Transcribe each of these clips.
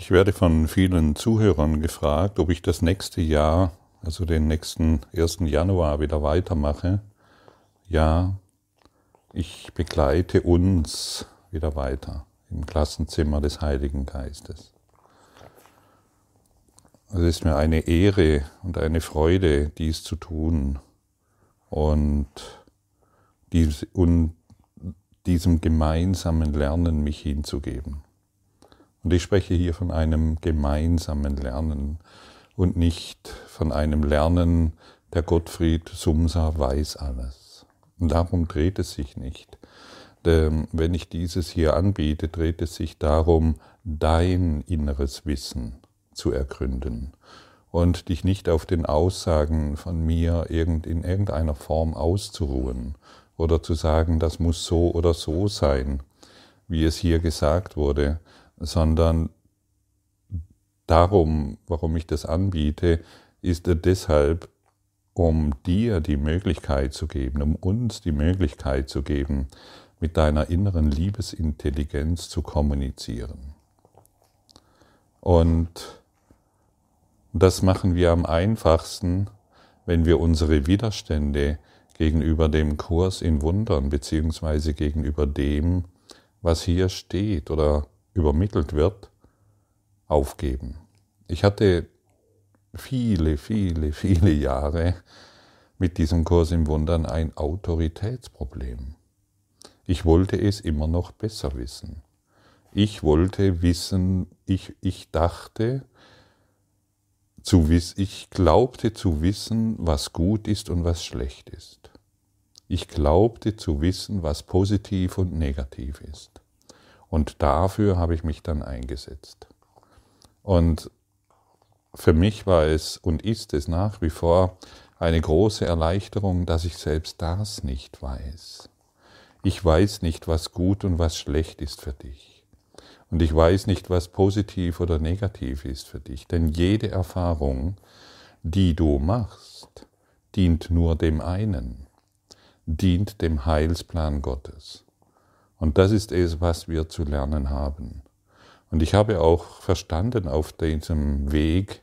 Ich werde von vielen Zuhörern gefragt, ob ich das nächste Jahr, also den nächsten 1. Januar, wieder weitermache. Ja, ich begleite uns wieder weiter im Klassenzimmer des Heiligen Geistes. Es ist mir eine Ehre und eine Freude, dies zu tun und, dies, und diesem gemeinsamen Lernen mich hinzugeben. Und ich spreche hier von einem gemeinsamen Lernen und nicht von einem Lernen, der Gottfried Sumser weiß alles. Und darum dreht es sich nicht. Denn wenn ich dieses hier anbiete, dreht es sich darum, dein inneres Wissen zu ergründen und dich nicht auf den Aussagen von mir in irgendeiner Form auszuruhen oder zu sagen, das muss so oder so sein, wie es hier gesagt wurde, sondern darum, warum ich das anbiete, ist deshalb, um dir die Möglichkeit zu geben, um uns die Möglichkeit zu geben, mit deiner inneren Liebesintelligenz zu kommunizieren. Und das machen wir am einfachsten, wenn wir unsere Widerstände gegenüber dem Kurs in Wundern beziehungsweise gegenüber dem, was hier steht oder übermittelt wird, aufgeben. Ich hatte viele, viele, viele Jahre mit diesem Kurs im Wundern ein Autoritätsproblem. Ich wollte es immer noch besser wissen. Ich wollte wissen, ich, ich dachte, zu wiss, ich glaubte zu wissen, was gut ist und was schlecht ist. Ich glaubte zu wissen, was positiv und negativ ist. Und dafür habe ich mich dann eingesetzt. Und für mich war es und ist es nach wie vor eine große Erleichterung, dass ich selbst das nicht weiß. Ich weiß nicht, was gut und was schlecht ist für dich. Und ich weiß nicht, was positiv oder negativ ist für dich. Denn jede Erfahrung, die du machst, dient nur dem einen, dient dem Heilsplan Gottes. Und das ist es, was wir zu lernen haben. Und ich habe auch verstanden auf diesem Weg,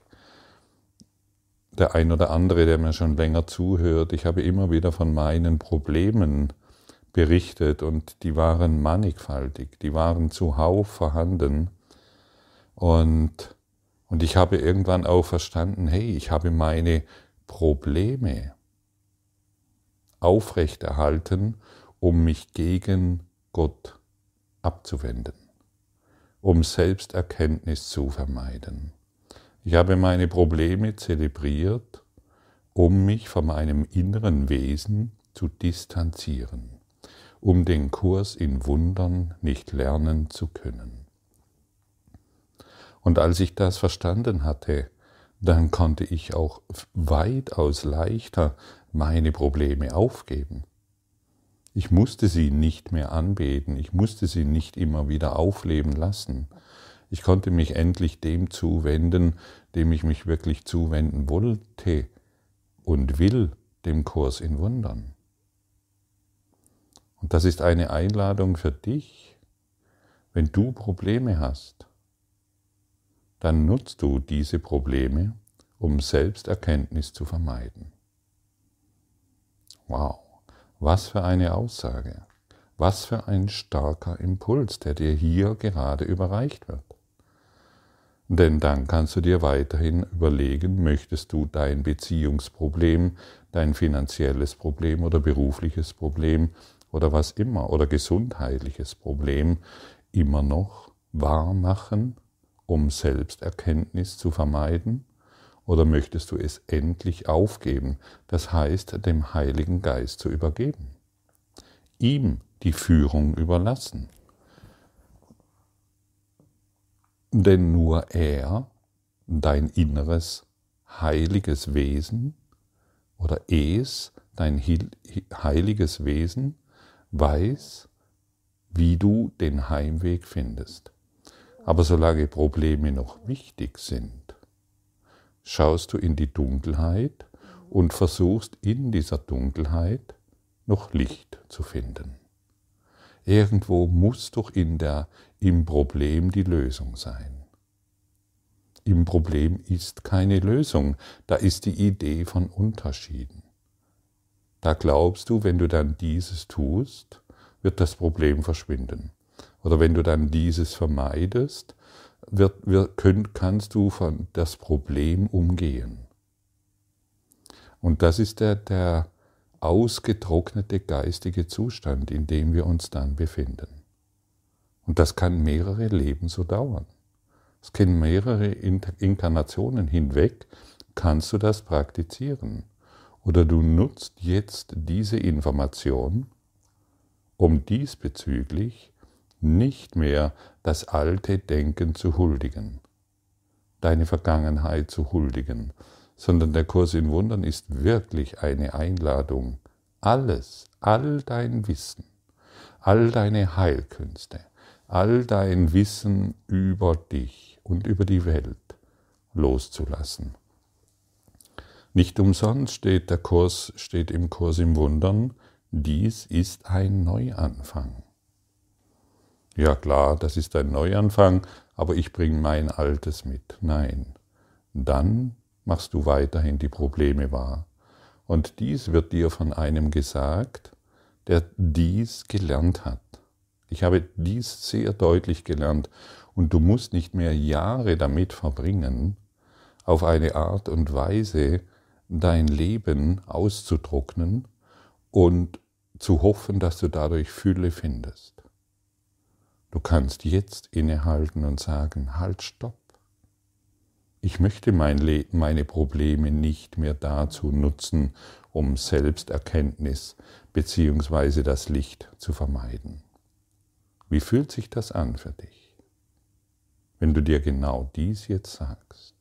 der ein oder andere, der mir schon länger zuhört, ich habe immer wieder von meinen Problemen berichtet und die waren mannigfaltig, die waren zuhauf vorhanden. Und, und ich habe irgendwann auch verstanden, hey, ich habe meine Probleme aufrechterhalten, um mich gegen Gott abzuwenden, um Selbsterkenntnis zu vermeiden. Ich habe meine Probleme zelebriert, um mich von meinem inneren Wesen zu distanzieren, um den Kurs in Wundern nicht lernen zu können. Und als ich das verstanden hatte, dann konnte ich auch weitaus leichter meine Probleme aufgeben. Ich musste sie nicht mehr anbeten, ich musste sie nicht immer wieder aufleben lassen. Ich konnte mich endlich dem zuwenden, dem ich mich wirklich zuwenden wollte und will, dem Kurs in Wundern. Und das ist eine Einladung für dich. Wenn du Probleme hast, dann nutzt du diese Probleme, um Selbsterkenntnis zu vermeiden. Wow. Was für eine Aussage, was für ein starker Impuls, der dir hier gerade überreicht wird. Denn dann kannst du dir weiterhin überlegen, möchtest du dein Beziehungsproblem, dein finanzielles Problem oder berufliches Problem oder was immer oder gesundheitliches Problem immer noch wahr machen, um Selbsterkenntnis zu vermeiden? Oder möchtest du es endlich aufgeben, das heißt dem Heiligen Geist zu übergeben? Ihm die Führung überlassen. Denn nur er, dein inneres heiliges Wesen oder es, dein heiliges Wesen, weiß, wie du den Heimweg findest. Aber solange Probleme noch wichtig sind, schaust du in die Dunkelheit und versuchst in dieser Dunkelheit noch Licht zu finden. Irgendwo muss doch in der, im Problem die Lösung sein. im Problem ist keine Lösung. Da ist die Idee von Unterschieden. Da glaubst du, wenn du dann dieses tust, wird das Problem verschwinden. Oder wenn du dann dieses vermeidest, wird, wird, könnt, kannst du von das Problem umgehen. Und das ist der, der ausgetrocknete geistige Zustand, in dem wir uns dann befinden. Und das kann mehrere Leben so dauern. Es können mehrere Inkarnationen hinweg, kannst du das praktizieren. Oder du nutzt jetzt diese Information, um diesbezüglich nicht mehr das alte Denken zu huldigen, deine Vergangenheit zu huldigen, sondern der Kurs in Wundern ist wirklich eine Einladung, alles, all dein Wissen, all deine Heilkünste, all dein Wissen über dich und über die Welt loszulassen. Nicht umsonst steht der Kurs, steht im Kurs im Wundern, dies ist ein Neuanfang. Ja klar, das ist ein Neuanfang, aber ich bringe mein Altes mit. Nein, dann machst du weiterhin die Probleme wahr. Und dies wird dir von einem gesagt, der dies gelernt hat. Ich habe dies sehr deutlich gelernt und du musst nicht mehr Jahre damit verbringen, auf eine Art und Weise dein Leben auszutrocknen und zu hoffen, dass du dadurch Fülle findest. Du kannst jetzt innehalten und sagen, halt, stopp. Ich möchte mein meine Probleme nicht mehr dazu nutzen, um Selbsterkenntnis bzw. das Licht zu vermeiden. Wie fühlt sich das an für dich, wenn du dir genau dies jetzt sagst?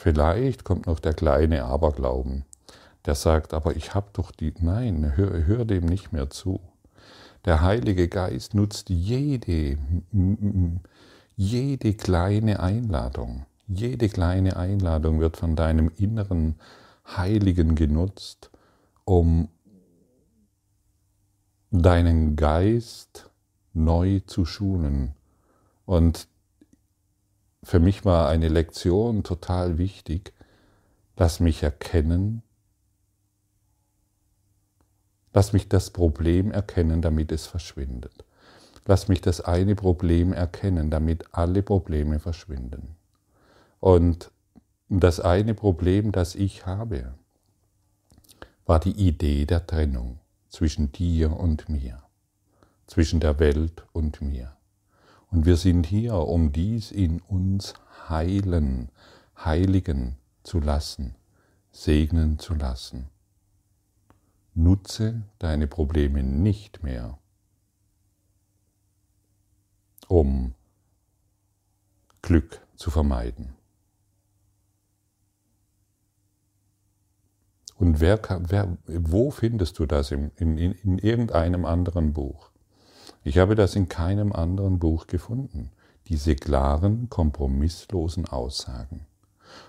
Vielleicht kommt noch der kleine Aberglauben, der sagt, aber ich habe doch die... Nein, hör, hör dem nicht mehr zu. Der Heilige Geist nutzt jede, jede kleine Einladung. Jede kleine Einladung wird von deinem inneren Heiligen genutzt, um deinen Geist neu zu schulen. Und für mich war eine Lektion total wichtig. Lass mich erkennen, lass mich das Problem erkennen, damit es verschwindet. Lass mich das eine Problem erkennen, damit alle Probleme verschwinden. Und das eine Problem, das ich habe, war die Idee der Trennung zwischen dir und mir, zwischen der Welt und mir. Und wir sind hier, um dies in uns heilen, heiligen zu lassen, segnen zu lassen. Nutze deine Probleme nicht mehr, um Glück zu vermeiden. Und wer, wer, wo findest du das in, in, in irgendeinem anderen Buch? Ich habe das in keinem anderen Buch gefunden, diese klaren, kompromisslosen Aussagen.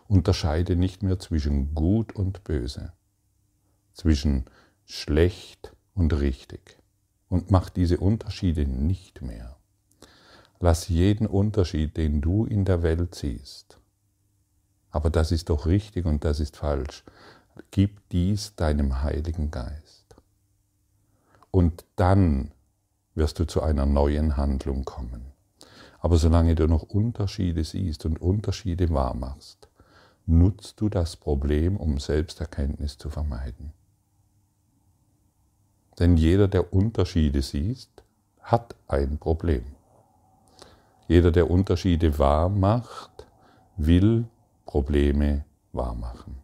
Unterscheide nicht mehr zwischen gut und böse, zwischen schlecht und richtig und mach diese Unterschiede nicht mehr. Lass jeden Unterschied, den du in der Welt siehst, aber das ist doch richtig und das ist falsch, gib dies deinem Heiligen Geist. Und dann wirst du zu einer neuen Handlung kommen. Aber solange du noch Unterschiede siehst und Unterschiede wahrmachst, nutzt du das Problem, um Selbsterkenntnis zu vermeiden. Denn jeder, der Unterschiede sieht, hat ein Problem. Jeder, der Unterschiede wahrmacht, will Probleme wahrmachen.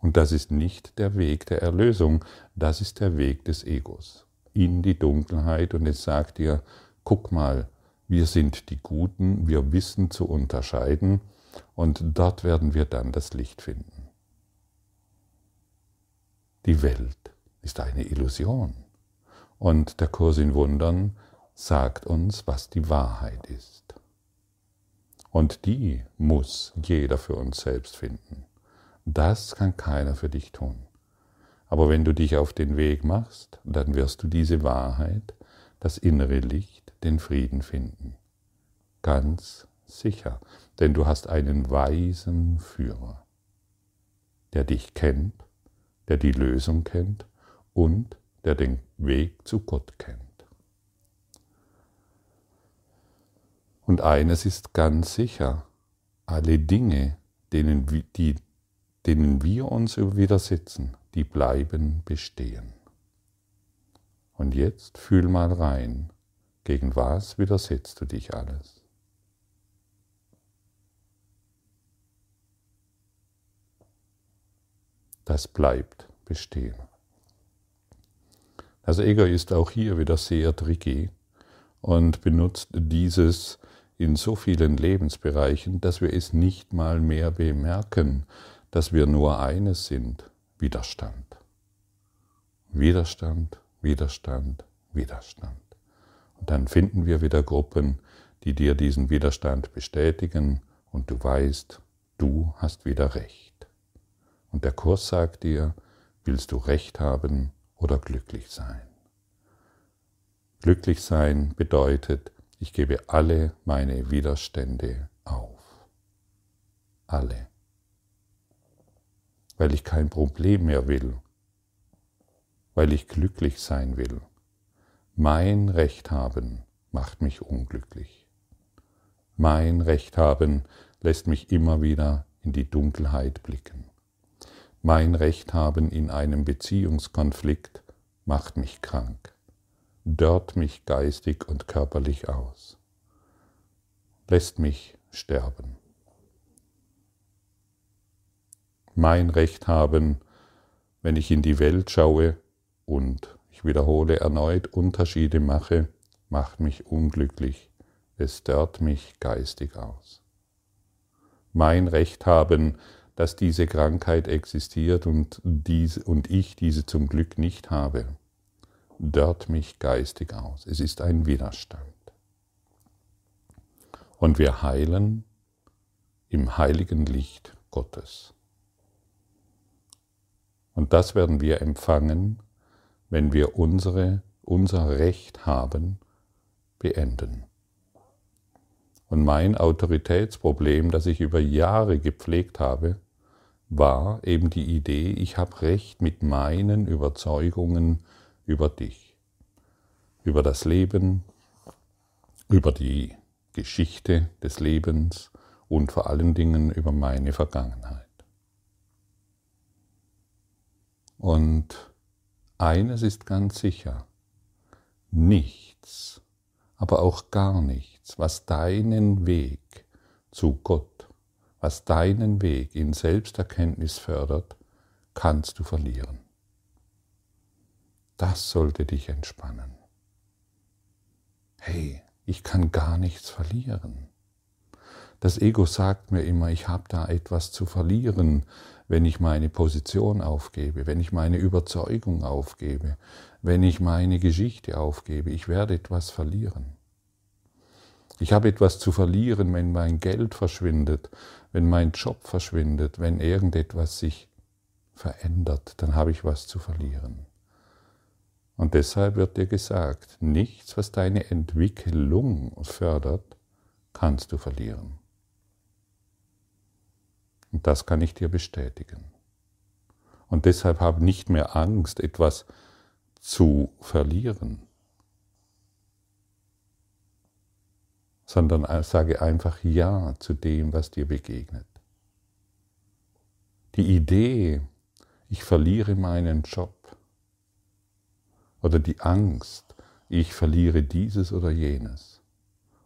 Und das ist nicht der Weg der Erlösung, das ist der Weg des Egos in die Dunkelheit und es sagt dir, guck mal, wir sind die Guten, wir wissen zu unterscheiden und dort werden wir dann das Licht finden. Die Welt ist eine Illusion und der Kurs in Wundern sagt uns, was die Wahrheit ist. Und die muss jeder für uns selbst finden. Das kann keiner für dich tun. Aber wenn du dich auf den Weg machst, dann wirst du diese Wahrheit, das innere Licht, den Frieden finden. Ganz sicher, denn du hast einen weisen Führer, der dich kennt, der die Lösung kennt und der den Weg zu Gott kennt. Und eines ist ganz sicher, alle Dinge, denen, die, denen wir uns widersetzen, die bleiben bestehen. Und jetzt fühl mal rein, gegen was widersetzt du dich alles? Das bleibt bestehen. Das Ego ist auch hier wieder sehr tricky und benutzt dieses in so vielen Lebensbereichen, dass wir es nicht mal mehr bemerken, dass wir nur eines sind, Widerstand. Widerstand, Widerstand, Widerstand. Und dann finden wir wieder Gruppen, die dir diesen Widerstand bestätigen und du weißt, du hast wieder Recht. Und der Kurs sagt dir, willst du Recht haben oder glücklich sein? Glücklich sein bedeutet, ich gebe alle meine Widerstände auf. Alle. Weil ich kein Problem mehr will. Weil ich glücklich sein will. Mein Recht haben macht mich unglücklich. Mein Recht haben lässt mich immer wieder in die Dunkelheit blicken. Mein Recht haben in einem Beziehungskonflikt macht mich krank dörrt mich geistig und körperlich aus, lässt mich sterben. Mein Recht haben, wenn ich in die Welt schaue und ich wiederhole erneut Unterschiede mache, macht mich unglücklich, es dörrt mich geistig aus. Mein Recht haben, dass diese Krankheit existiert und, diese, und ich diese zum Glück nicht habe dörrt mich geistig aus. Es ist ein Widerstand. Und wir heilen im heiligen Licht Gottes. Und das werden wir empfangen, wenn wir unsere, unser Recht haben, beenden. Und mein Autoritätsproblem, das ich über Jahre gepflegt habe, war eben die Idee, ich habe Recht mit meinen Überzeugungen über dich, über das Leben, über die Geschichte des Lebens und vor allen Dingen über meine Vergangenheit. Und eines ist ganz sicher, nichts, aber auch gar nichts, was deinen Weg zu Gott, was deinen Weg in Selbsterkenntnis fördert, kannst du verlieren. Das sollte dich entspannen. Hey, ich kann gar nichts verlieren. Das Ego sagt mir immer, ich habe da etwas zu verlieren, wenn ich meine Position aufgebe, wenn ich meine Überzeugung aufgebe, wenn ich meine Geschichte aufgebe. Ich werde etwas verlieren. Ich habe etwas zu verlieren, wenn mein Geld verschwindet, wenn mein Job verschwindet, wenn irgendetwas sich verändert, dann habe ich was zu verlieren. Und deshalb wird dir gesagt, nichts, was deine Entwicklung fördert, kannst du verlieren. Und das kann ich dir bestätigen. Und deshalb habe nicht mehr Angst, etwas zu verlieren, sondern sage einfach Ja zu dem, was dir begegnet. Die Idee, ich verliere meinen Job, oder die Angst, ich verliere dieses oder jenes.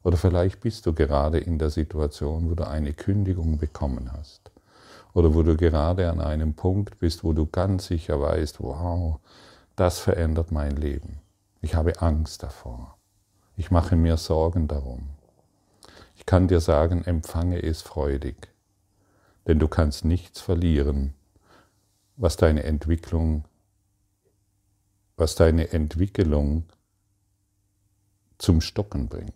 Oder vielleicht bist du gerade in der Situation, wo du eine Kündigung bekommen hast. Oder wo du gerade an einem Punkt bist, wo du ganz sicher weißt, wow, das verändert mein Leben. Ich habe Angst davor. Ich mache mir Sorgen darum. Ich kann dir sagen, empfange es freudig, denn du kannst nichts verlieren, was deine Entwicklung was deine Entwicklung zum Stocken bringt.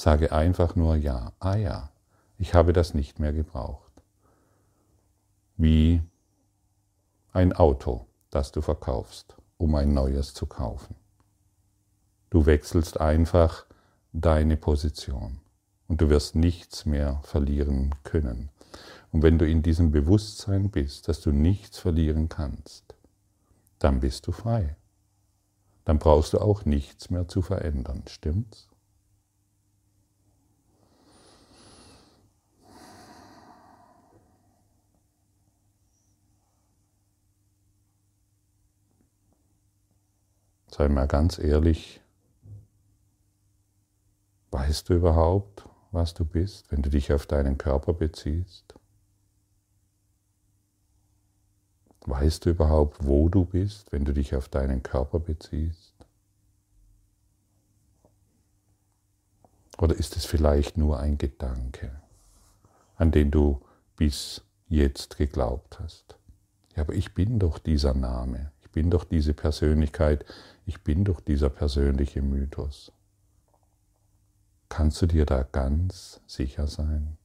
Sage einfach nur ja. Ah ja, ich habe das nicht mehr gebraucht. Wie ein Auto. das du verkaufst, um ein neues zu kaufen. Du wechselst einfach deine Position und du wirst nichts mehr verlieren können. Und wenn du in diesem Bewusstsein bist, dass du nichts verlieren kannst, dann bist du frei. Dann brauchst du auch nichts mehr zu verändern, stimmt's? Sei mal ganz ehrlich, weißt du überhaupt, was du bist, wenn du dich auf deinen Körper beziehst? Weißt du überhaupt, wo du bist, wenn du dich auf deinen Körper beziehst? Oder ist es vielleicht nur ein Gedanke, an den du bis jetzt geglaubt hast? Ja, aber ich bin doch dieser Name, ich bin doch diese Persönlichkeit, ich bin doch dieser persönliche Mythos. Kannst du dir da ganz sicher sein?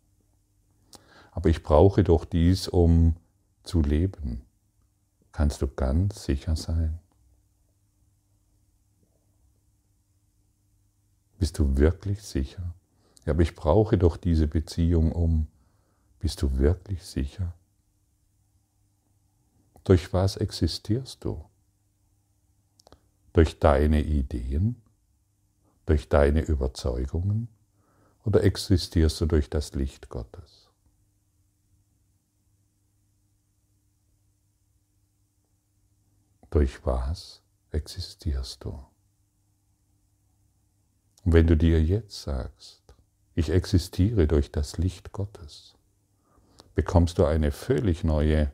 Aber ich brauche doch dies, um zu leben. Kannst du ganz sicher sein? Bist du wirklich sicher? Ja, aber ich brauche doch diese Beziehung um. Bist du wirklich sicher? Durch was existierst du? Durch deine Ideen? Durch deine Überzeugungen? Oder existierst du durch das Licht Gottes? Durch was existierst du? Und wenn du dir jetzt sagst, ich existiere durch das Licht Gottes, bekommst du eine völlig neue,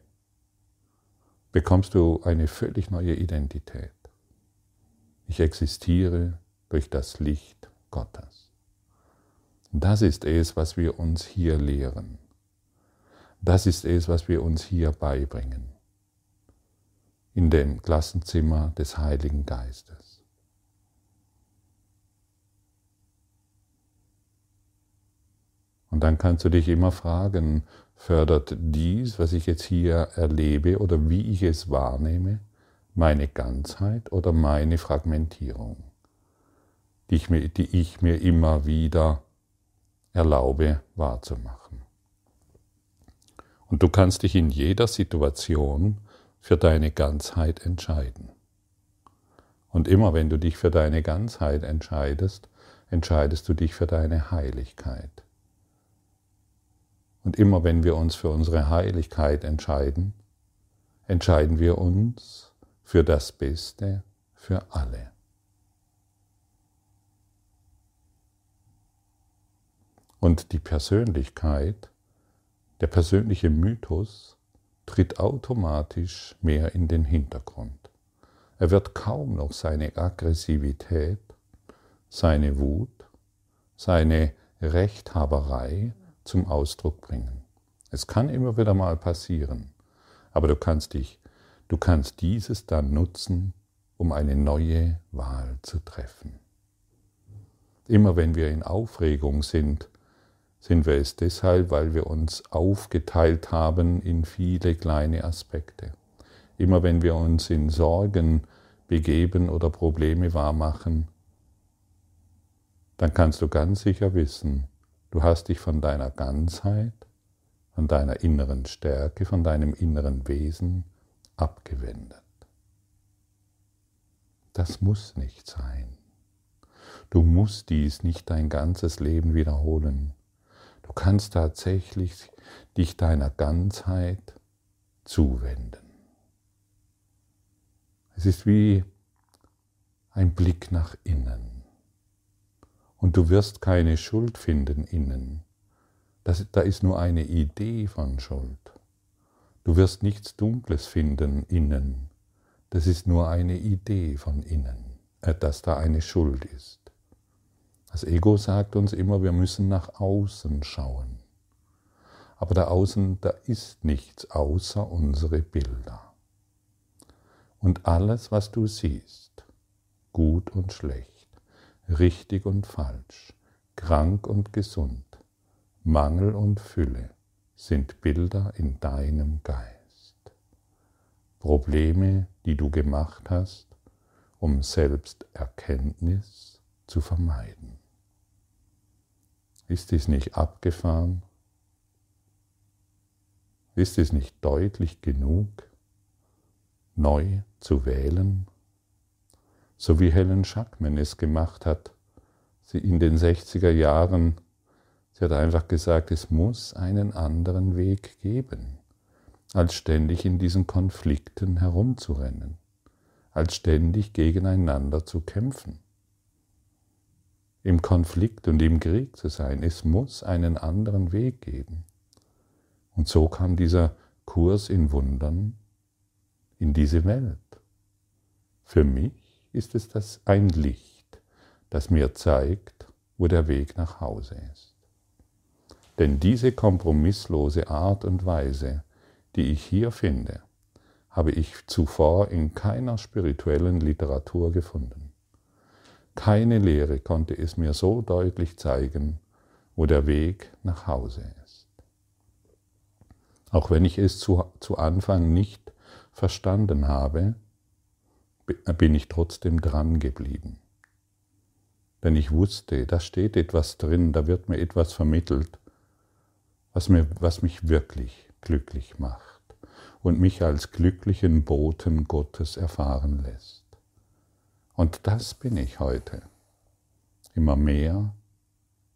bekommst du eine völlig neue Identität. Ich existiere durch das Licht Gottes. Das ist es, was wir uns hier lehren. Das ist es, was wir uns hier beibringen. In dem Klassenzimmer des Heiligen Geistes. Und dann kannst du dich immer fragen, fördert dies, was ich jetzt hier erlebe oder wie ich es wahrnehme, meine Ganzheit oder meine Fragmentierung, die ich mir, die ich mir immer wieder erlaube wahrzumachen. Und du kannst dich in jeder Situation für deine Ganzheit entscheiden. Und immer wenn du dich für deine Ganzheit entscheidest, entscheidest du dich für deine Heiligkeit. Und immer wenn wir uns für unsere Heiligkeit entscheiden, entscheiden wir uns für das Beste für alle. Und die Persönlichkeit, der persönliche Mythos tritt automatisch mehr in den Hintergrund. Er wird kaum noch seine Aggressivität, seine Wut, seine Rechthaberei zum Ausdruck bringen. Es kann immer wieder mal passieren, aber du kannst dich Du kannst dieses dann nutzen, um eine neue Wahl zu treffen. Immer wenn wir in Aufregung sind, sind wir es deshalb, weil wir uns aufgeteilt haben in viele kleine Aspekte. Immer wenn wir uns in Sorgen begeben oder Probleme wahrmachen, dann kannst du ganz sicher wissen, du hast dich von deiner Ganzheit, von deiner inneren Stärke, von deinem inneren Wesen abgewendet. Das muss nicht sein. Du musst dies nicht dein ganzes Leben wiederholen. Du kannst tatsächlich dich deiner Ganzheit zuwenden. Es ist wie ein Blick nach innen. Und du wirst keine Schuld finden innen. Das, da ist nur eine Idee von Schuld. Du wirst nichts Dunkles finden innen. Das ist nur eine Idee von innen, äh, dass da eine Schuld ist. Das Ego sagt uns immer, wir müssen nach außen schauen. Aber da außen, da ist nichts außer unsere Bilder. Und alles, was du siehst, gut und schlecht, richtig und falsch, krank und gesund, Mangel und Fülle, sind Bilder in deinem Geist. Probleme die du gemacht hast, um Selbsterkenntnis zu vermeiden. Ist dies nicht abgefahren? Ist es nicht deutlich genug, neu zu wählen? So wie Helen Schackman es gemacht hat, sie in den 60er Jahren, sie hat einfach gesagt, es muss einen anderen Weg geben, als ständig in diesen Konflikten herumzurennen, als ständig gegeneinander zu kämpfen im Konflikt und im Krieg zu sein. Es muss einen anderen Weg geben. Und so kam dieser Kurs in Wundern in diese Welt. Für mich ist es das ein Licht, das mir zeigt, wo der Weg nach Hause ist. Denn diese kompromisslose Art und Weise, die ich hier finde, habe ich zuvor in keiner spirituellen Literatur gefunden. Keine Lehre konnte es mir so deutlich zeigen, wo der Weg nach Hause ist. Auch wenn ich es zu, zu Anfang nicht verstanden habe, bin ich trotzdem dran geblieben. Denn ich wusste, da steht etwas drin, da wird mir etwas vermittelt, was, mir, was mich wirklich glücklich macht und mich als glücklichen Boten Gottes erfahren lässt. Und das bin ich heute. Immer mehr,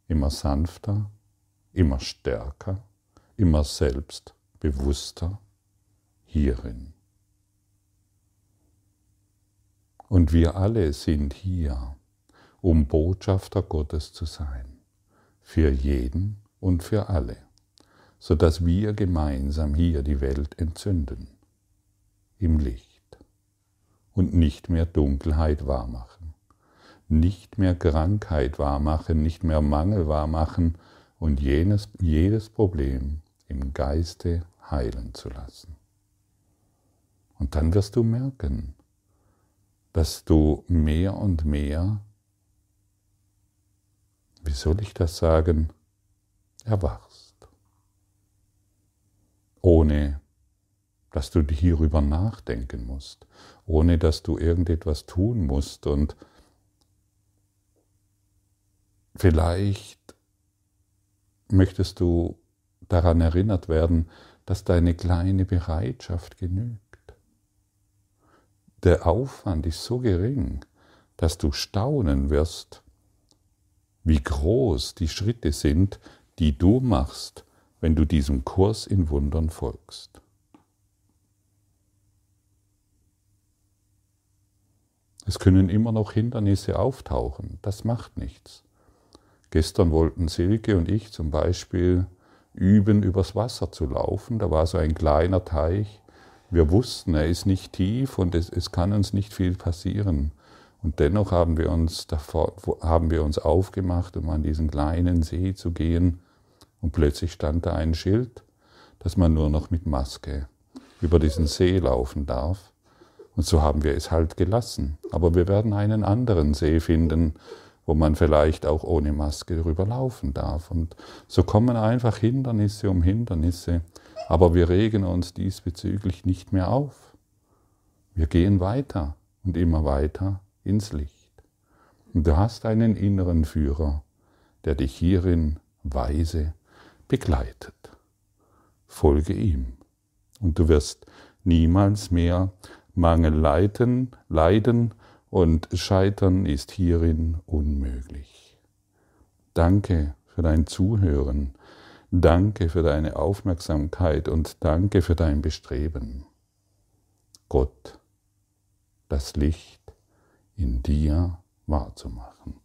immer sanfter, immer stärker, immer selbstbewusster hierin. Und wir alle sind hier, um Botschafter Gottes zu sein, für jeden und für alle, sodass wir gemeinsam hier die Welt entzünden, im Licht und nicht mehr Dunkelheit wahrmachen, nicht mehr Krankheit wahrmachen, nicht mehr Mangel wahrmachen und jenes, jedes Problem im Geiste heilen zu lassen. Und dann wirst du merken, dass du mehr und mehr, wie soll ich das sagen, erwachst, ohne dass du hierüber nachdenken musst, ohne dass du irgendetwas tun musst und vielleicht möchtest du daran erinnert werden, dass deine kleine Bereitschaft genügt. Der Aufwand ist so gering, dass du staunen wirst, wie groß die Schritte sind, die du machst, wenn du diesem Kurs in Wundern folgst. Es können immer noch Hindernisse auftauchen, das macht nichts. Gestern wollten Silke und ich zum Beispiel üben, übers Wasser zu laufen. Da war so ein kleiner Teich. Wir wussten, er ist nicht tief und es, es kann uns nicht viel passieren. Und dennoch haben wir, uns davor, haben wir uns aufgemacht, um an diesen kleinen See zu gehen. Und plötzlich stand da ein Schild, dass man nur noch mit Maske über diesen See laufen darf. Und so haben wir es halt gelassen. Aber wir werden einen anderen See finden, wo man vielleicht auch ohne Maske drüber laufen darf. Und so kommen einfach Hindernisse um Hindernisse, aber wir regen uns diesbezüglich nicht mehr auf. Wir gehen weiter und immer weiter ins Licht. Und du hast einen inneren Führer, der dich hierin weise begleitet. Folge ihm und du wirst niemals mehr Mangel leiden, leiden und Scheitern ist hierin unmöglich. Danke für dein Zuhören, danke für deine Aufmerksamkeit und danke für dein Bestreben. Gott, das Licht in dir wahrzumachen.